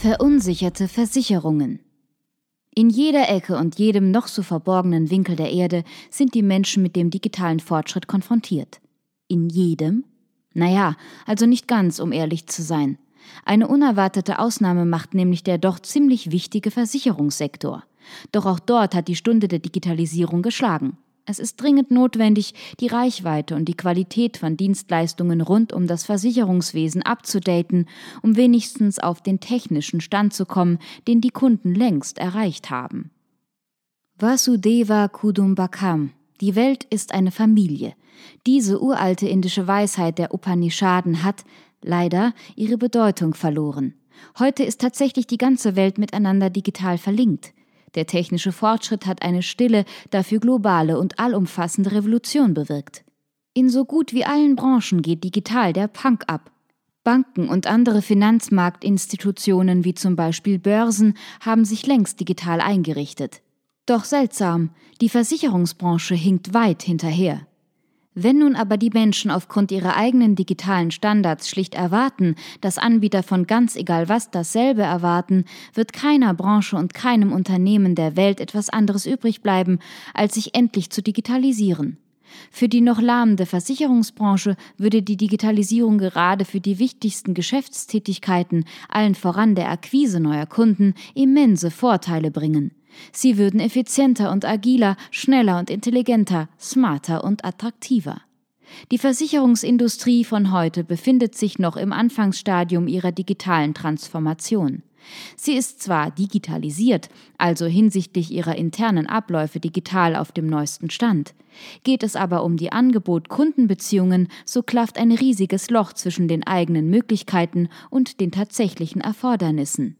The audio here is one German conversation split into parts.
Verunsicherte Versicherungen. In jeder Ecke und jedem noch so verborgenen Winkel der Erde sind die Menschen mit dem digitalen Fortschritt konfrontiert. In jedem? Naja, also nicht ganz, um ehrlich zu sein. Eine unerwartete Ausnahme macht nämlich der doch ziemlich wichtige Versicherungssektor. Doch auch dort hat die Stunde der Digitalisierung geschlagen. Es ist dringend notwendig, die Reichweite und die Qualität von Dienstleistungen rund um das Versicherungswesen abzudaten, um wenigstens auf den technischen Stand zu kommen, den die Kunden längst erreicht haben. Vasudeva Kudumbakam Die Welt ist eine Familie. Diese uralte indische Weisheit der Upanishaden hat, leider ihre Bedeutung verloren. Heute ist tatsächlich die ganze Welt miteinander digital verlinkt. Der technische Fortschritt hat eine stille, dafür globale und allumfassende Revolution bewirkt. In so gut wie allen Branchen geht digital der Punk ab. Banken und andere Finanzmarktinstitutionen wie zum Beispiel Börsen haben sich längst digital eingerichtet. Doch seltsam, die Versicherungsbranche hinkt weit hinterher. Wenn nun aber die Menschen aufgrund ihrer eigenen digitalen Standards schlicht erwarten, dass Anbieter von ganz egal was dasselbe erwarten, wird keiner Branche und keinem Unternehmen der Welt etwas anderes übrig bleiben, als sich endlich zu digitalisieren. Für die noch lahmende Versicherungsbranche würde die Digitalisierung gerade für die wichtigsten Geschäftstätigkeiten, allen voran der Akquise neuer Kunden, immense Vorteile bringen. Sie würden effizienter und agiler, schneller und intelligenter, smarter und attraktiver. Die Versicherungsindustrie von heute befindet sich noch im Anfangsstadium ihrer digitalen Transformation. Sie ist zwar digitalisiert, also hinsichtlich ihrer internen Abläufe digital auf dem neuesten Stand. Geht es aber um die Angebot-Kundenbeziehungen, so klafft ein riesiges Loch zwischen den eigenen Möglichkeiten und den tatsächlichen Erfordernissen.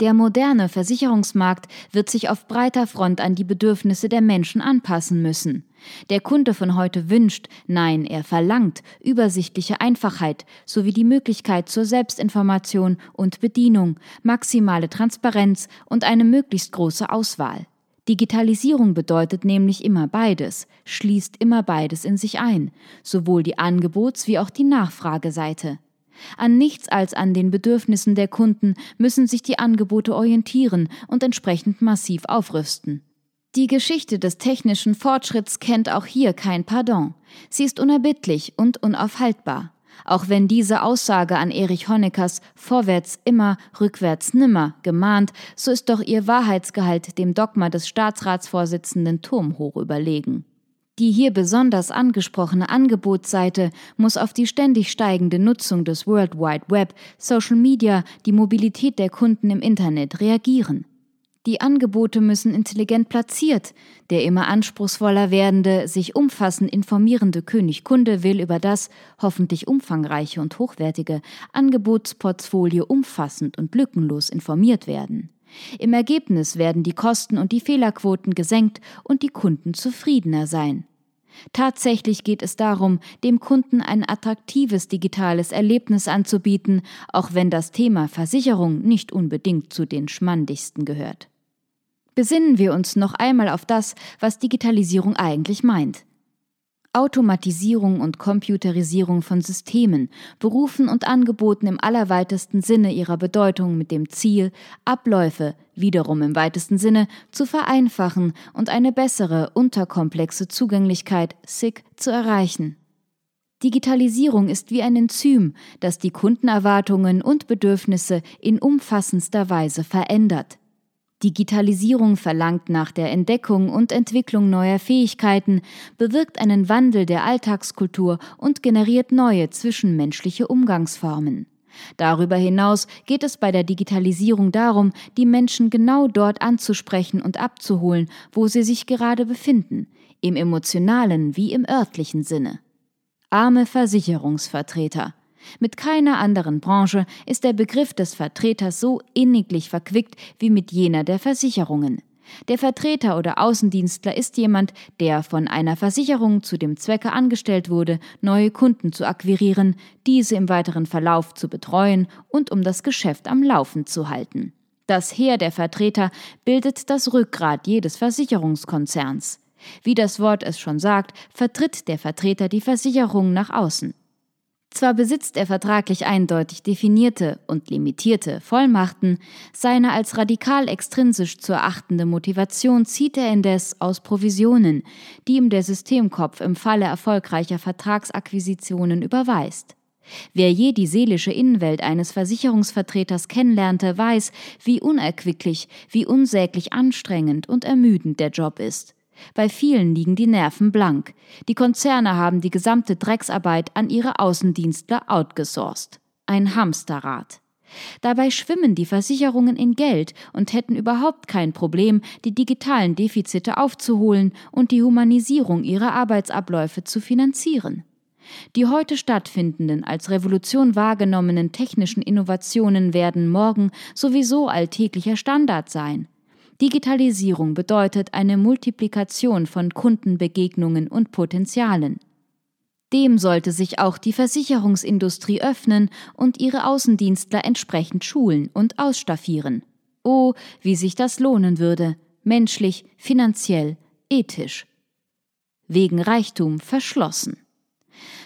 Der moderne Versicherungsmarkt wird sich auf breiter Front an die Bedürfnisse der Menschen anpassen müssen. Der Kunde von heute wünscht, nein, er verlangt übersichtliche Einfachheit sowie die Möglichkeit zur Selbstinformation und Bedienung, maximale Transparenz und eine möglichst große Auswahl. Digitalisierung bedeutet nämlich immer beides, schließt immer beides in sich ein, sowohl die Angebots- wie auch die Nachfrageseite. An nichts als an den Bedürfnissen der Kunden müssen sich die Angebote orientieren und entsprechend massiv aufrüsten. Die Geschichte des technischen Fortschritts kennt auch hier kein Pardon. Sie ist unerbittlich und unaufhaltbar. Auch wenn diese Aussage an Erich Honeckers Vorwärts immer, rückwärts nimmer gemahnt, so ist doch ihr Wahrheitsgehalt dem Dogma des Staatsratsvorsitzenden turmhoch überlegen. Die hier besonders angesprochene Angebotsseite muss auf die ständig steigende Nutzung des World Wide Web, Social Media, die Mobilität der Kunden im Internet reagieren. Die Angebote müssen intelligent platziert. Der immer anspruchsvoller werdende, sich umfassend informierende König Kunde will über das, hoffentlich umfangreiche und hochwertige, Angebotsportfolio umfassend und lückenlos informiert werden. Im Ergebnis werden die Kosten und die Fehlerquoten gesenkt und die Kunden zufriedener sein. Tatsächlich geht es darum, dem Kunden ein attraktives digitales Erlebnis anzubieten, auch wenn das Thema Versicherung nicht unbedingt zu den schmandigsten gehört. Besinnen wir uns noch einmal auf das, was Digitalisierung eigentlich meint. Automatisierung und Computerisierung von Systemen, Berufen und Angeboten im allerweitesten Sinne ihrer Bedeutung mit dem Ziel, Abläufe, wiederum im weitesten Sinne, zu vereinfachen und eine bessere, unterkomplexe Zugänglichkeit, SIG, zu erreichen. Digitalisierung ist wie ein Enzym, das die Kundenerwartungen und Bedürfnisse in umfassendster Weise verändert. Digitalisierung verlangt nach der Entdeckung und Entwicklung neuer Fähigkeiten, bewirkt einen Wandel der Alltagskultur und generiert neue zwischenmenschliche Umgangsformen. Darüber hinaus geht es bei der Digitalisierung darum, die Menschen genau dort anzusprechen und abzuholen, wo sie sich gerade befinden, im emotionalen wie im örtlichen Sinne. Arme Versicherungsvertreter. Mit keiner anderen Branche ist der Begriff des Vertreters so inniglich verquickt wie mit jener der Versicherungen. Der Vertreter oder Außendienstler ist jemand, der von einer Versicherung zu dem Zwecke angestellt wurde, neue Kunden zu akquirieren, diese im weiteren Verlauf zu betreuen und um das Geschäft am Laufen zu halten. Das Heer der Vertreter bildet das Rückgrat jedes Versicherungskonzerns. Wie das Wort es schon sagt, vertritt der Vertreter die Versicherung nach außen. Zwar besitzt er vertraglich eindeutig definierte und limitierte Vollmachten, seine als radikal extrinsisch zu erachtende Motivation zieht er indes aus Provisionen, die ihm der Systemkopf im Falle erfolgreicher Vertragsakquisitionen überweist. Wer je die seelische Innenwelt eines Versicherungsvertreters kennenlernte, weiß, wie unerquicklich, wie unsäglich anstrengend und ermüdend der Job ist. Bei vielen liegen die Nerven blank. Die Konzerne haben die gesamte Drecksarbeit an ihre Außendienstler outgesourced. Ein Hamsterrad. Dabei schwimmen die Versicherungen in Geld und hätten überhaupt kein Problem, die digitalen Defizite aufzuholen und die Humanisierung ihrer Arbeitsabläufe zu finanzieren. Die heute stattfindenden, als Revolution wahrgenommenen technischen Innovationen werden morgen sowieso alltäglicher Standard sein. Digitalisierung bedeutet eine Multiplikation von Kundenbegegnungen und Potenzialen. Dem sollte sich auch die Versicherungsindustrie öffnen und ihre Außendienstler entsprechend schulen und ausstaffieren. Oh, wie sich das lohnen würde, menschlich, finanziell, ethisch. Wegen Reichtum verschlossen.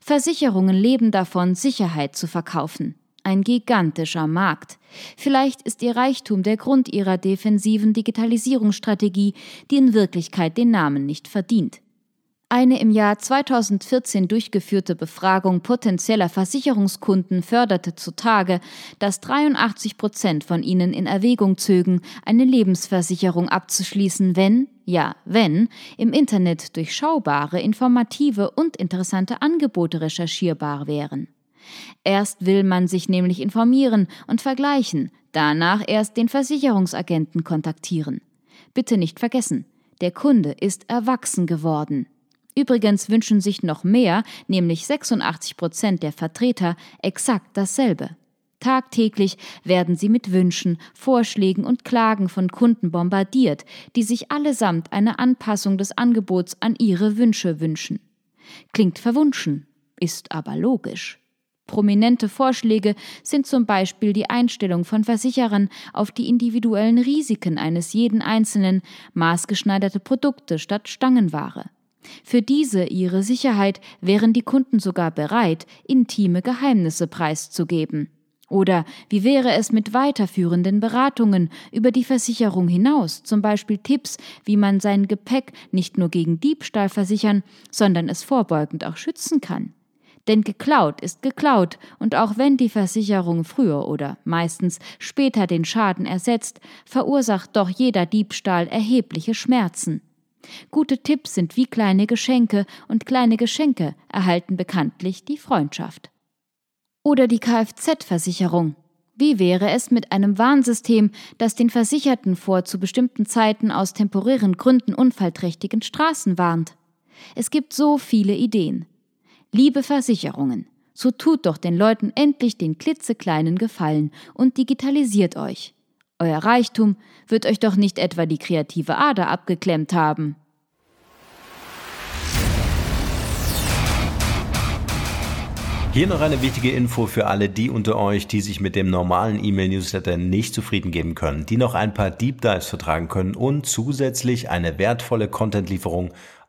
Versicherungen leben davon, Sicherheit zu verkaufen. Ein gigantischer Markt. Vielleicht ist ihr Reichtum der Grund ihrer defensiven Digitalisierungsstrategie, die in Wirklichkeit den Namen nicht verdient. Eine im Jahr 2014 durchgeführte Befragung potenzieller Versicherungskunden förderte zutage, dass 83 Prozent von ihnen in Erwägung zögen, eine Lebensversicherung abzuschließen, wenn, ja, wenn, im Internet durchschaubare, informative und interessante Angebote recherchierbar wären. Erst will man sich nämlich informieren und vergleichen, danach erst den Versicherungsagenten kontaktieren. Bitte nicht vergessen, der Kunde ist erwachsen geworden. Übrigens wünschen sich noch mehr, nämlich 86 Prozent der Vertreter, exakt dasselbe. Tagtäglich werden sie mit Wünschen, Vorschlägen und Klagen von Kunden bombardiert, die sich allesamt eine Anpassung des Angebots an ihre Wünsche wünschen. Klingt verwunschen, ist aber logisch. Prominente Vorschläge sind zum Beispiel die Einstellung von Versicherern auf die individuellen Risiken eines jeden Einzelnen, maßgeschneiderte Produkte statt Stangenware. Für diese ihre Sicherheit wären die Kunden sogar bereit, intime Geheimnisse preiszugeben. Oder wie wäre es mit weiterführenden Beratungen über die Versicherung hinaus, zum Beispiel Tipps, wie man sein Gepäck nicht nur gegen Diebstahl versichern, sondern es vorbeugend auch schützen kann? Denn geklaut ist geklaut, und auch wenn die Versicherung früher oder meistens später den Schaden ersetzt, verursacht doch jeder Diebstahl erhebliche Schmerzen. Gute Tipps sind wie kleine Geschenke, und kleine Geschenke erhalten bekanntlich die Freundschaft. Oder die Kfz-Versicherung. Wie wäre es mit einem Warnsystem, das den Versicherten vor zu bestimmten Zeiten aus temporären Gründen unfallträchtigen Straßen warnt? Es gibt so viele Ideen. Liebe Versicherungen, so tut doch den Leuten endlich den klitzekleinen Gefallen und digitalisiert euch. Euer Reichtum wird euch doch nicht etwa die kreative Ader abgeklemmt haben. Hier noch eine wichtige Info für alle die unter euch, die sich mit dem normalen E-Mail-Newsletter nicht zufrieden geben können, die noch ein paar Deep Dives vertragen können und zusätzlich eine wertvolle Content-Lieferung